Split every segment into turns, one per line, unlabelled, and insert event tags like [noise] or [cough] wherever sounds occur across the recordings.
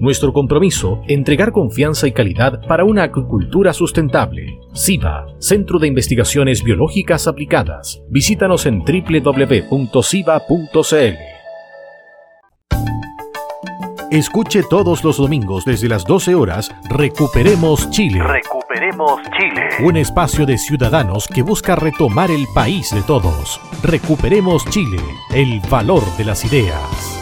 nuestro compromiso, entregar confianza y calidad para una acuicultura sustentable. SIBA, Centro de Investigaciones Biológicas Aplicadas. Visítanos en www.siba.cl. Escuche todos los domingos desde las 12 horas Recuperemos Chile.
Recuperemos Chile.
Un espacio de ciudadanos que busca retomar el país de todos. Recuperemos Chile, el valor de las ideas.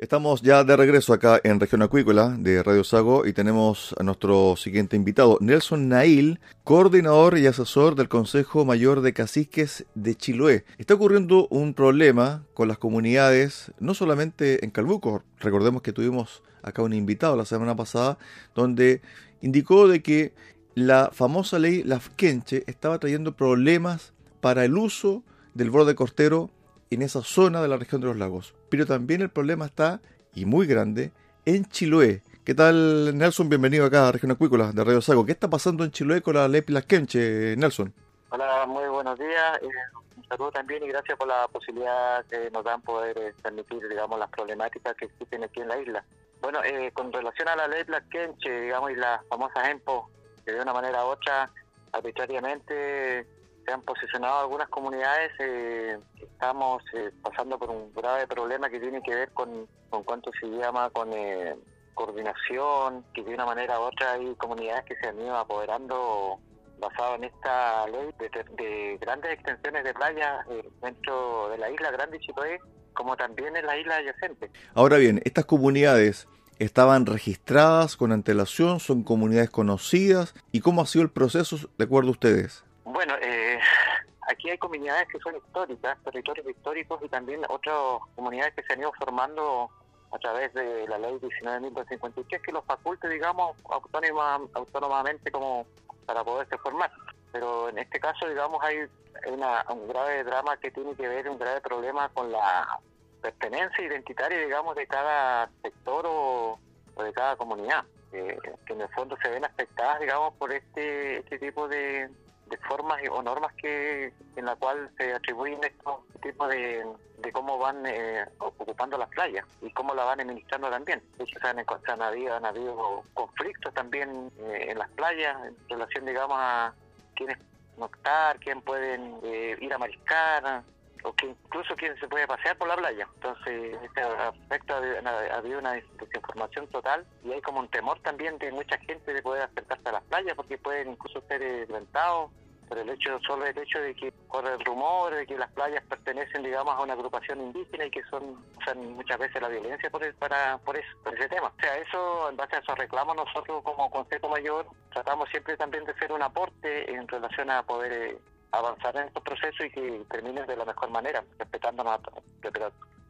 Estamos ya de regreso acá en Región Acuícola de Radio Sago y tenemos a nuestro siguiente invitado, Nelson Nail, coordinador y asesor del Consejo Mayor de Caciques de Chiloé. Está ocurriendo un problema con las comunidades, no solamente en Calbuco, recordemos que tuvimos acá un invitado la semana pasada, donde indicó de que la famosa ley Lafkenche estaba trayendo problemas para el uso del borde cortero en esa zona de la región de los lagos. Pero también el problema está, y muy grande, en Chiloé. ¿Qué tal, Nelson? Bienvenido acá a Región Acuícola de Radio Sago. ¿Qué está pasando en Chiloé con la ley Plasquenche, Nelson?
Hola, muy buenos días. Eh, un saludo también y gracias por la posibilidad que nos dan poder eh, transmitir, digamos, las problemáticas que existen aquí en la isla. Bueno, eh, con relación a la ley Plasquenche, digamos, y las famosas EMPO, que de una manera u otra arbitrariamente se han posicionado algunas comunidades, eh, estamos eh, pasando por un grave problema que tiene que ver con, con cuánto se llama, con eh, coordinación, que de una manera u otra hay comunidades que se han ido apoderando basado en esta ley de, grandes extensiones de playa dentro de la isla Grande Chiloé, como también en la isla adyacente.
Ahora bien, estas comunidades estaban registradas con antelación, son comunidades conocidas, ¿y cómo ha sido el proceso de acuerdo a ustedes?
Eh, aquí hay comunidades que son históricas, territorios históricos y también otras comunidades que se han ido formando a través de la ley 19.253 que los faculte, digamos, autónoma, autónomamente como para poderse formar. Pero en este caso, digamos, hay una, un grave drama que tiene que ver, un grave problema con la pertenencia identitaria, digamos, de cada sector o, de cada comunidad, que en el fondo se ven afectadas, digamos, por este, este tipo de, de formas o normas que en la cual se atribuyen estos tipos de, de cómo van eh, ocupando las playas y cómo la van administrando también. De hecho, se han, habido, han habido conflictos también eh, en las playas en relación, digamos, a quiénes noctar, quién pueden eh, ir a mariscar, o que incluso quién se puede pasear por la playa. Entonces, en este aspecto ha, habido una desinformación total y hay como un temor también de mucha gente de poder acercarse a las playas porque pueden incluso ser violentados por el hecho solo el hecho de que corre el rumor de que las playas pertenecen digamos a una agrupación indígena y que son usan muchas veces la violencia por para por eso por ese tema o sea eso en base a esos reclamos nosotros como Consejo Mayor tratamos siempre también de hacer un aporte en relación a poder eh, avanzar en estos procesos y que terminen de la mejor manera, respetándonos,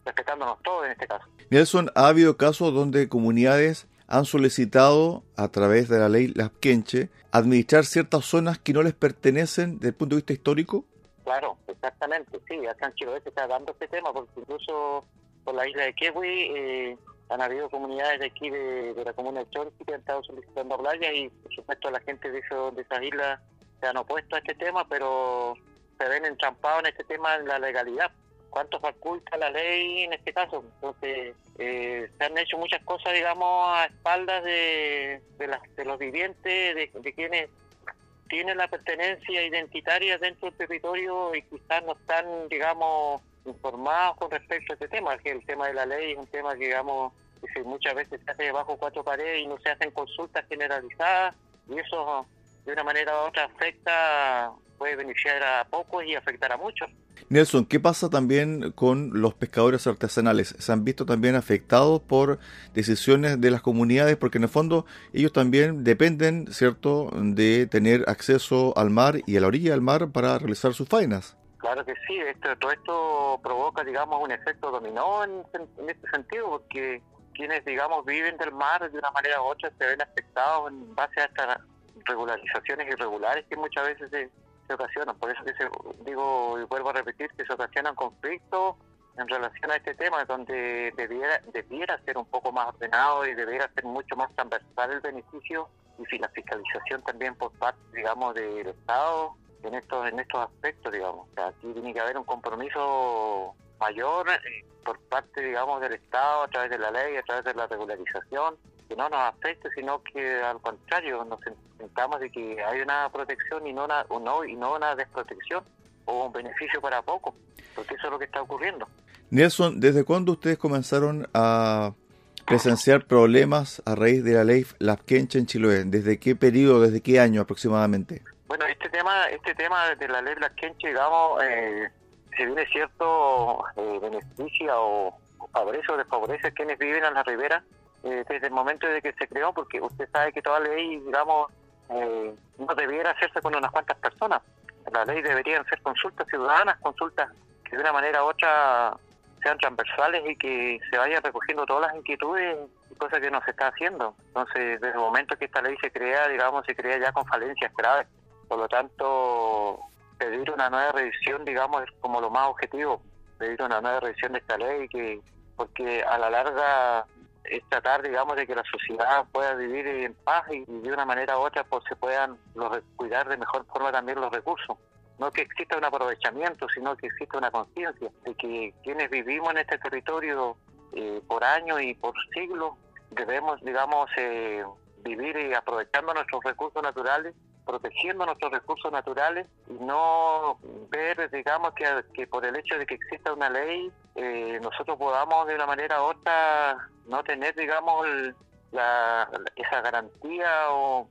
respetándonos todos en este caso.
Nelson, ¿ha habido casos donde comunidades han solicitado a través de la ley Las Quenche administrar ciertas zonas que no les pertenecen desde el punto de vista histórico?
Claro, exactamente, sí, acá en Chiloé se está dando este tema, porque incluso por la isla de Kiwi eh, han habido comunidades de aquí de, la comuna de Chorchi que han estado solicitando playa y por supuesto la gente de, eso, de esas islas se han opuesto a este tema, pero se ven entrampados en este tema en la legalidad. ¿Cuánto faculta la ley en este caso? Entonces, eh, se han hecho muchas cosas, digamos, a espaldas de, de, los vivientes, de, quienes tienen la pertenencia identitaria dentro del territorio y quizás no están, digamos, informados con respecto a este tema, que el tema de la ley es un tema que, digamos, que muchas veces se hace bajo cuatro paredes y no se hacen consultas generalizadas y eso de una manera u otra afecta, puede beneficiar a pocos y afectar a muchos.
Nelson, ¿qué pasa también con los pescadores artesanales? ¿Se han visto también afectados por decisiones de las comunidades? Porque en el fondo ellos también dependen, ¿cierto?, de tener acceso al mar y a la orilla del mar para realizar sus faenas.
Claro que sí, esto, todo esto provoca, digamos, un efecto dominó en, este sentido, porque quienes, digamos, viven del mar de una manera u otra se ven afectados en base a estas regularizaciones irregulares que muchas veces se, ocasionan. Por eso que digo y vuelvo a repetir que se ocasionan conflictos en relación a este tema, donde debiera, debiera ser un poco más ordenado y debiera ser mucho más transversal el beneficio y la fiscalización también por parte, digamos, del Estado en estos en estos aspectos, digamos. aquí tiene que haber un compromiso mayor eh, por parte, digamos, del Estado a través de la ley, a través de la regularización, no nos afecte, sino que al contrario nos sentamos de que hay una protección y no una, no, y no una desprotección o un beneficio para poco, porque eso es lo que está ocurriendo.
Nelson, ¿desde cuándo ustedes comenzaron a presenciar problemas a raíz de la ley Lafkenche en Chiloé? ¿Desde qué periodo, desde qué año aproximadamente?
Bueno, este tema, este tema de la ley Lafkenche, digamos, eh, si viene cierto eh, beneficia o favorece o desfavorece a quienes viven en la ribera eh, desde el momento de que se creó, porque usted sabe que toda ley, digamos, eh, no debiera hacerse con unas cuantas personas. La ley deberían ser consultas ciudadanas, consultas que de una manera u otra sean transversales y que se vayan recogiendo todas las inquietudes y cosas que no se está haciendo. Entonces, desde el momento que esta ley se crea, digamos, se crea ya con falencias graves. Por lo tanto, pedir una nueva revisión, digamos, es como lo más objetivo, pedir una nueva revisión de esta ley, que porque a la larga es tratar, digamos, de que la sociedad pueda vivir en paz y, de una manera u otra pues se puedan cuidar de mejor forma también los recursos. No que exista un aprovechamiento, sino que exista una conciencia de que quienes vivimos en este territorio eh, por años y por siglos debemos, digamos, eh, vivir y aprovechando nuestros recursos naturales protegiendo nuestros recursos naturales y no ver, digamos, que, que por el hecho de que exista una ley, eh, nosotros podamos de una manera u otra no tener, digamos, la, esa garantía o,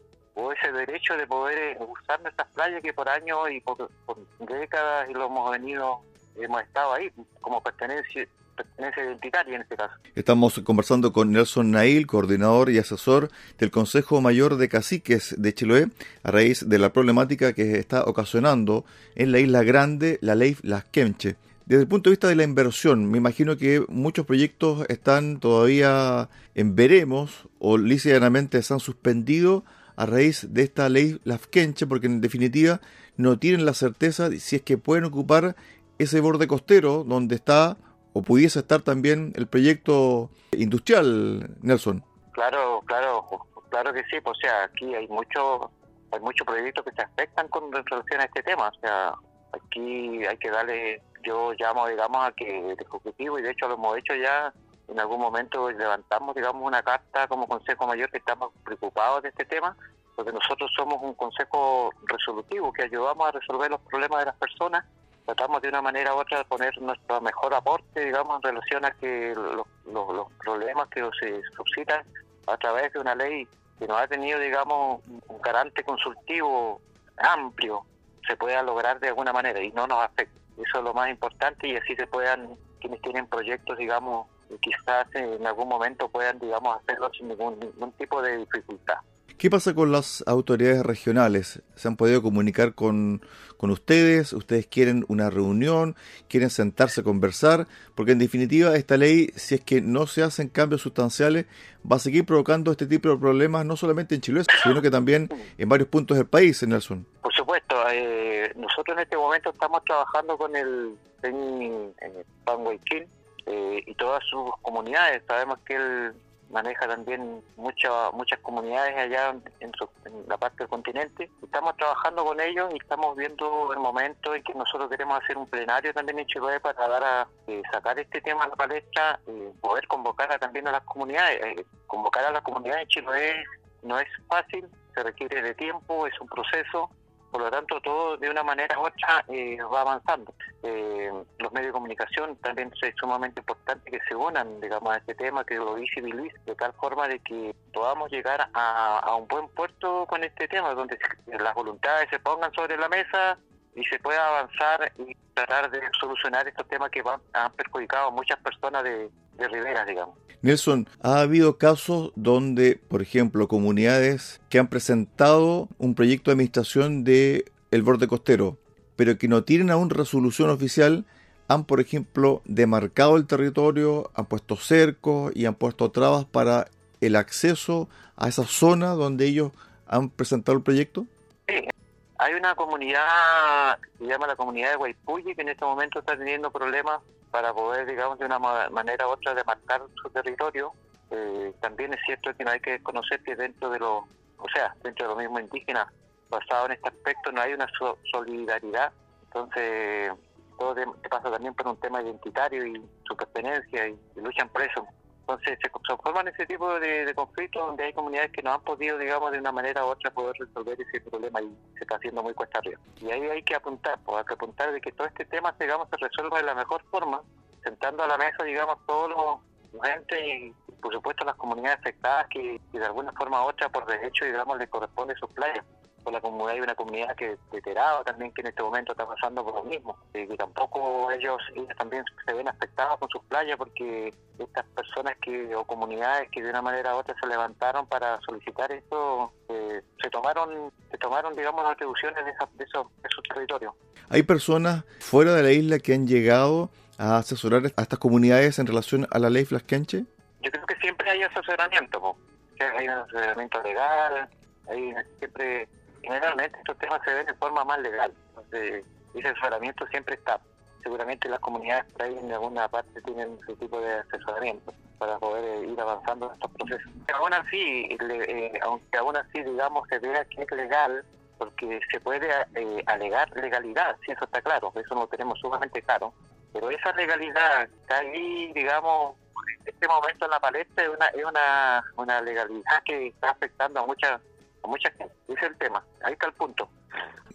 ese derecho de poder eh, usar nuestras playas que por años y por, por décadas y lo hemos venido, hemos estado ahí como pertenencia en este caso.
Estamos conversando con Nelson Nail, coordinador y asesor del Consejo Mayor de Caciques de Chiloé, a raíz de la problemática que está ocasionando en la isla grande la ley Las Quemche. Desde el punto de vista de la inversión, me imagino que muchos proyectos están todavía en veremos o lícitamente se han suspendido a raíz de esta ley Las Quemche, porque en definitiva no tienen la certeza si es que pueden ocupar ese borde costero donde está o pudiese estar también el proyecto industrial, Nelson.
Claro, claro, claro que sí. Pues, o sea, aquí hay muchos hay muchos proyectos que se afectan con relación a este tema. O sea, aquí hay que darle, yo llamo, digamos, a que el Ejecutivo, y de hecho lo hemos hecho ya, en algún momento levantamos, digamos, una carta como Consejo Mayor que estamos preocupados de este tema, porque nosotros somos un consejo resolutivo que ayudamos a resolver los problemas de las personas tratamos de una manera u otra de poner nuestro mejor aporte, digamos, en relación a que los, los, problemas que se suscitan a través de una ley que no ha tenido, digamos, un carácter consultivo amplio, se pueda lograr de alguna manera y no nos afecte. Eso es lo más importante y así se puedan, quienes tienen proyectos, digamos, quizás en algún momento puedan, digamos, hacerlo sin ningún, ningún tipo de dificultad.
¿Qué pasa con las autoridades regionales? ¿Se han podido comunicar con, con, ustedes? ¿Ustedes quieren una reunión? ¿Quieren sentarse a conversar? Porque en definitiva esta ley, si es que no se hacen cambios sustanciales, va a seguir provocando este tipo de problemas no solamente en Chile, sino que también en varios puntos del país, Nelson.
Por supuesto, eh, nosotros en este momento estamos trabajando con el en, en eh, y todas sus comunidades. Sabemos que el maneja también muchas muchas comunidades allá en, la parte del continente. Estamos trabajando con ellos y estamos viendo el momento en que nosotros queremos hacer un plenario también en Chiloé para dar a eh, sacar este tema a la palestra, eh, poder convocar a, también a las comunidades. Eh, convocar a las comunidades en Chiloé no es fácil, se requiere de tiempo, es un proceso por lo tanto todo de una manera u otra eh, va avanzando. Eh, los medios de comunicación también es sumamente importante que se unan, digamos, a este tema, que lo visibilice, de tal forma de que podamos llegar a, un buen puerto con este tema, donde las voluntades se pongan sobre la mesa y se pueda avanzar y tratar de solucionar estos temas que han perjudicado a muchas personas de, de Rivera, digamos.
Nelson, ha habido casos donde, por ejemplo, comunidades que han presentado un proyecto de administración de el borde costero, pero que no tienen aún resolución oficial, han, por ejemplo, demarcado el territorio, han puesto cercos y han puesto trabas para el acceso a esa zona donde ellos han presentado el proyecto?
Sí, hay una comunidad que se llama la comunidad de Guaypuyi que en este momento está teniendo problemas para poder, digamos, de una manera u otra demarcar su territorio. Eh, también es cierto que no hay que conocer que dentro de los, o sea, dentro de los mismos indígenas, basado en este aspecto, no hay una solidaridad. Entonces, todo pasa también por un tema identitario y su pertenencia y, luchan por eso. Entonces se, forman ese tipo de, conflictos donde hay comunidades que no han podido, digamos, de una manera u otra poder resolver ese problema y se está haciendo muy cuesta arriba. Y ahí hay que apuntar, pues hay que apuntar de que todo este tema, digamos, se resuelva de la mejor forma, sentando a la mesa, digamos, todos los entes y, por supuesto, las comunidades afectadas que, que de alguna forma u otra, por derecho, digamos, les corresponde sus playas por la comunidad hay una comunidad que veterada también que en este momento está pasando por lo mismo. Y que tampoco ellos, también se ven afectados con sus playas porque estas personas que o comunidades que de una manera u otra se levantaron para solicitar esto eh, se tomaron se tomaron digamos las atribuciones de, de, esos, de esos territorios.
Hay personas fuera de la isla que han llegado a asesorar a estas comunidades en relación a la ley Flasquenche.
Yo creo que siempre hay asesoramiento hay un asesoramiento legal hay siempre generalmente estos temas se ven de forma más legal. Entonces, ese asesoramiento siempre está. Seguramente las comunidades por ahí en alguna parte tienen ese tipo de asesoramiento para poder eh, ir avanzando en estos procesos. Aún así, eh, aunque aún así, digamos, se vea que es legal, porque se puede eh, alegar legalidad, si eso está claro, eso lo tenemos sumamente claro, pero esa legalidad está ahí, digamos, en este momento en la palestra es una, es una, una legalidad que está afectando a muchas mucha gente. Ese es el tema, ahí está el punto.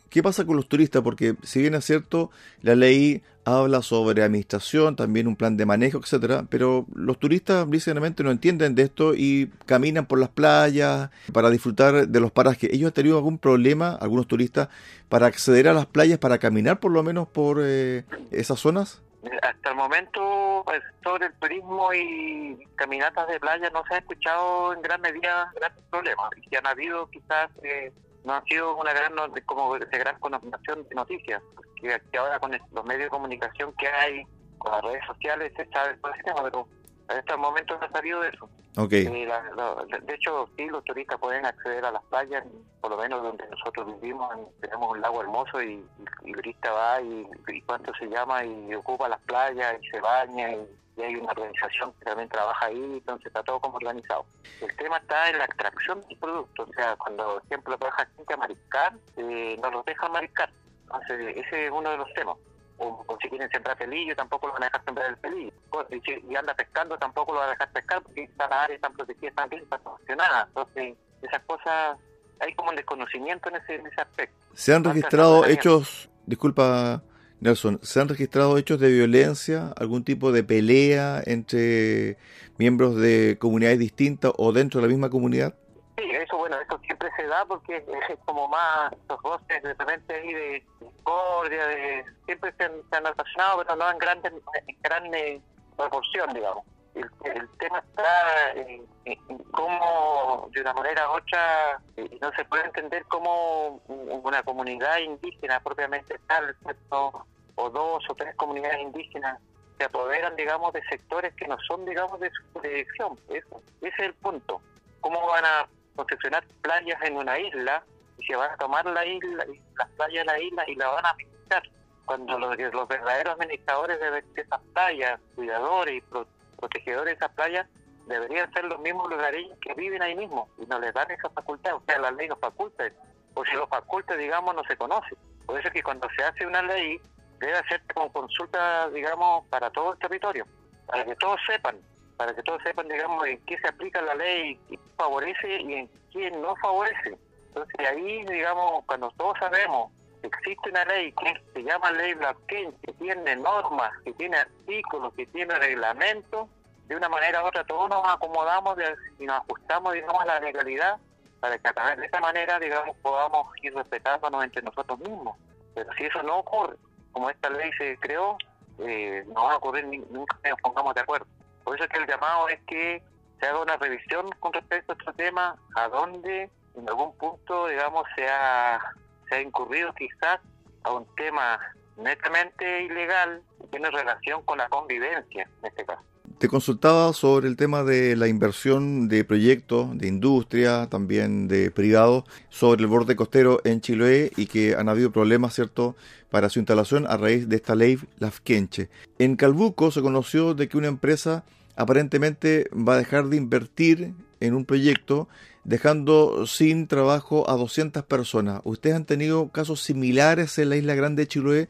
¿Qué pasa con los turistas? Porque si bien es cierto, la ley habla sobre administración, también un plan de manejo, etcétera, pero los turistas básicamente no entienden de esto y caminan por las playas para disfrutar de los parajes. ¿Ellos han tenido algún problema, algunos turistas, para acceder a las playas, para caminar por lo menos por eh, esas zonas?
Hasta el momento, pues, sobre el turismo y caminatas de playa no se ha escuchado en gran medida grandes problemas. Y que han habido quizás, eh, no han sido una gran, como de gran connotación de noticias. Que, ahora con los medios de comunicación que hay, con las redes sociales, se sabe todo pero en este momento no ha salido de eso.
Okay.
De hecho, sí, los turistas pueden acceder a las playas, por lo menos donde nosotros vivimos, tenemos un lago hermoso y, el turista va y, y, cuánto se llama y ocupa las playas y se baña y, hay una organización que también trabaja ahí, entonces está todo como organizado. El tema está en la extracción del producto, o sea, cuando, por ejemplo, baja gente a mariscar, eh, no los dejan mariscar. Entonces, ese es uno de los temas o, si quieren sembrar pelillo, tampoco lo van a dejar sembrar el pelillo. Y si anda pescando, tampoco lo van a dejar pescar porque estas áreas están protegidas, están bien, están sancionadas. Entonces, esas cosas, hay como un desconocimiento en ese, en ese aspecto.
¿Se han registrado hechos, disculpa Nelson, ¿se han registrado hechos de violencia, algún tipo de pelea entre miembros de comunidades distintas o dentro de la misma comunidad?
Eso bueno, eso siempre se da porque es como más los roces de repente ahí de discordia, de, siempre se han, se han pero no en grande, en grande proporción, digamos. El, el tema está en, cómo, de una manera u otra, eh, no se puede entender cómo una comunidad indígena propiamente tal, o dos o tres comunidades indígenas se apoderan, digamos, de sectores que no son, digamos, de su jurisdicción. Ese es el punto. ¿Cómo van a concesionar playas en una isla y se van a tomar la isla, las playas de la isla y la van a administrar. Cuando los, los verdaderos administradores de, esas playas, cuidadores y protegedores de esas playas, deberían ser los mismos lugareños que viven ahí mismo y no les dan esa facultad, o sea, la ley los faculta, o si los faculta, digamos, no se conoce. Por eso es que cuando se hace una ley, debe hacerse con consulta, digamos, para todo el territorio, para que todos sepan para que todos sepan, digamos, en qué se aplica la ley, quién favorece y en quién no favorece. Entonces ahí, digamos, cuando todos sabemos que existe una ley que se llama ley blockchain, que tiene normas, que tiene artículos, que tiene reglamentos, de una manera u otra todos nos acomodamos y nos ajustamos, digamos, a la legalidad para que a través de esa manera, digamos, podamos ir respetándonos entre nosotros mismos. Pero si eso no ocurre, como esta ley se creó, eh, no va a ocurrir nunca que nos pongamos de acuerdo. Por eso es que el llamado es que se haga una revisión con respecto a este tema, a donde en algún punto, digamos, se ha, se ha incurrido quizás a un tema netamente ilegal que tiene relación con la convivencia en este caso.
Te consultaba sobre el tema de la inversión de proyectos de industria, también de privados, sobre el borde costero en Chiloé y que han habido problemas, ¿cierto?, para su instalación a raíz de esta ley Lafkenche. En Calbuco se conoció de que una empresa aparentemente va a dejar de invertir en un proyecto dejando sin trabajo a 200 personas. ¿Ustedes han tenido casos similares en la isla grande de Chiloé?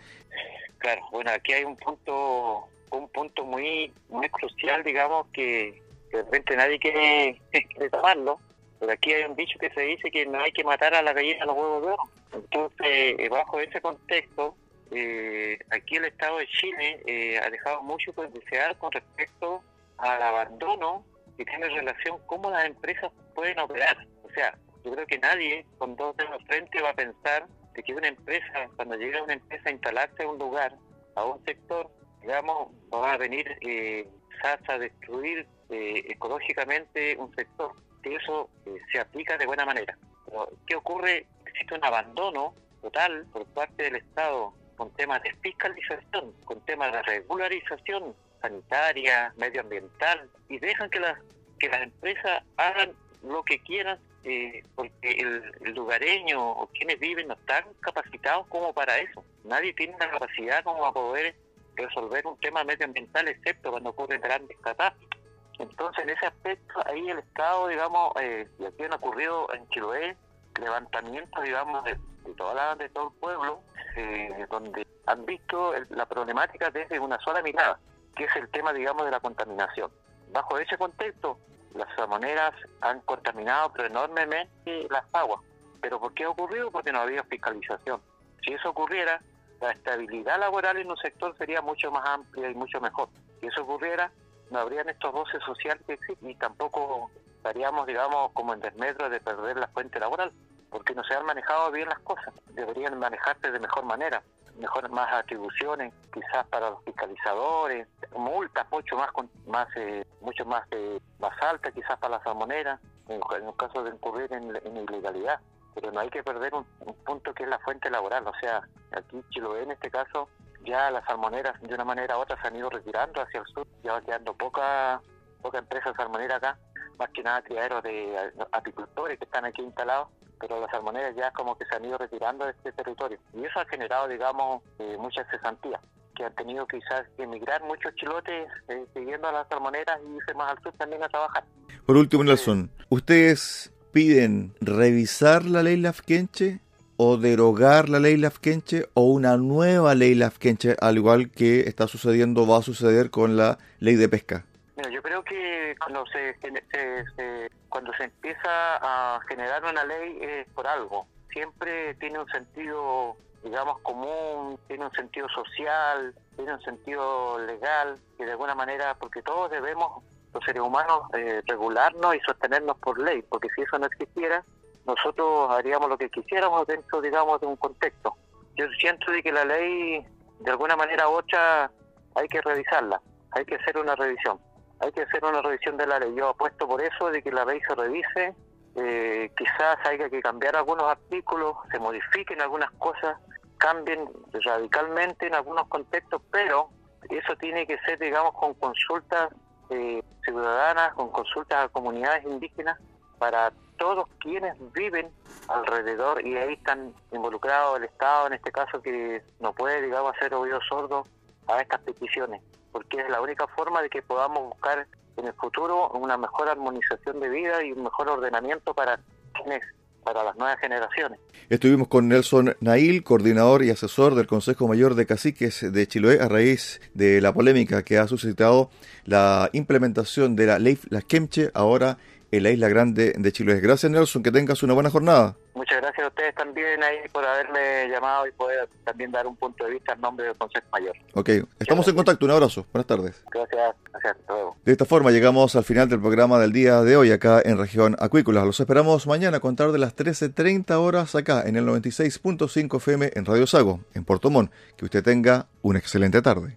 Claro, bueno, aquí hay un punto un punto muy muy crucial, digamos, que, de repente nadie quiere, [laughs] quiere tomarlo, pero aquí hay un dicho que se dice que no hay que matar a la gallina a los huevos de oro. Entonces, eh, bajo ese contexto, eh, aquí el Estado de Chile eh, ha dejado mucho que desear con respecto al abandono que tiene relación cómo las empresas pueden operar. O sea, yo creo que nadie con dos dedos frente va a pensar de que una empresa, cuando llega una empresa a instalarse a un lugar, a un sector, digamos, va a venir eh, a destruir eh, ecológicamente un sector, que eso eh, se aplica de buena manera. Pero, ¿qué ocurre? Existe un abandono total por parte del Estado con temas de fiscalización, con temas de regularización sanitaria, medioambiental, y dejan que las, que las empresas hagan lo que quieran, eh, porque el, el, lugareño o quienes viven no están capacitados como para eso. Nadie tiene la capacidad como para poder resolver un tema medioambiental, excepto cuando ocurren grandes catástrofes. Entonces, en ese aspecto, ahí el Estado, digamos, eh, y aquí han ocurrido en Chiloé levantamientos, digamos, de, toda la, de todo el pueblo, eh, donde han visto la problemática desde una sola mirada, que es el tema, digamos, de la contaminación. Bajo ese contexto, las salmoneras han contaminado pero enormemente las aguas. ¿Pero por qué ha ocurrido? Porque no había fiscalización. Si eso ocurriera, la estabilidad laboral en un sector sería mucho más amplia y mucho mejor. Si eso ocurriera, no habrían estos voces sociales que existen y tampoco estaríamos, digamos, como en desmedro de perder la fuente laboral, porque no se han manejado bien las cosas. Deberían manejarse de mejor manera, mejor más atribuciones, quizás para los fiscalizadores, multas mucho más, más eh, mucho más eh, más altas, quizás para las salmoneras, en, en el caso de incurrir en, en ilegalidad pero no hay que perder un, punto que es la fuente laboral. O sea, aquí Chiloé en este caso, ya las salmoneras de una manera u otra se han ido retirando hacia el sur, ya va quedando poca, poca empresa salmonera acá, más que nada criaderos de apicultores que están aquí instalados, pero las salmoneras ya como que se han ido retirando de este territorio. Y eso ha generado, digamos, eh, mucha cesantía que han tenido quizás que emigrar muchos chilotes eh, siguiendo a las salmoneras y irse más al sur también a trabajar.
Por último, Nelson, ¿ustedes piden revisar la ley Lafkenche o derogar la ley Lafkenche o una nueva ley Lafkenche, al igual que está sucediendo, va a suceder con la ley de pesca?
Mira, yo creo que cuando se, cuando se empieza a generar una ley es por algo. Siempre tiene un sentido, digamos, común, tiene un sentido social, tiene un sentido legal, que de alguna manera, porque todos debemos los seres humanos eh, regularnos y sostenernos por ley, porque si eso no existiera, nosotros haríamos lo que quisiéramos dentro, digamos, de un contexto. Yo siento de que la ley, de alguna manera u otra, hay que revisarla, hay que hacer una revisión, hay que hacer una revisión de la ley. Yo apuesto por eso, de que la ley se revise, eh, quizás haya que cambiar algunos artículos, se modifiquen algunas cosas, cambien radicalmente en algunos contextos, pero eso tiene que ser, digamos, con consultas eh, ciudadanas, con consultas a comunidades indígenas para todos quienes viven alrededor y ahí están involucrados el Estado en este caso que no puede, digamos, hacer oído sordo a estas peticiones, porque es la única forma de que podamos buscar en el futuro una mejor armonización de vida y un mejor ordenamiento para quienes para las nuevas generaciones.
Estuvimos con Nelson Nail, coordinador y asesor del Consejo Mayor de Caciques de Chiloé, a raíz de la polémica que ha suscitado la implementación de la ley Las Quemche, ahora en la Isla Grande de Chiloé. Gracias Nelson, que tengas una buena jornada.
Muchas gracias a ustedes también ahí por haberme llamado y poder también dar un punto de vista en nombre del Consejo Mayor.
Ok, estamos en contacto. Un abrazo. Buenas tardes.
Gracias, gracias. Hasta luego.
De esta forma llegamos al final del programa del día de hoy acá en región acuícola. Los esperamos mañana a contar de las 13.30 horas acá en el 96.5 FM en Radio Sago, en Puerto Montt. Que usted tenga una excelente tarde.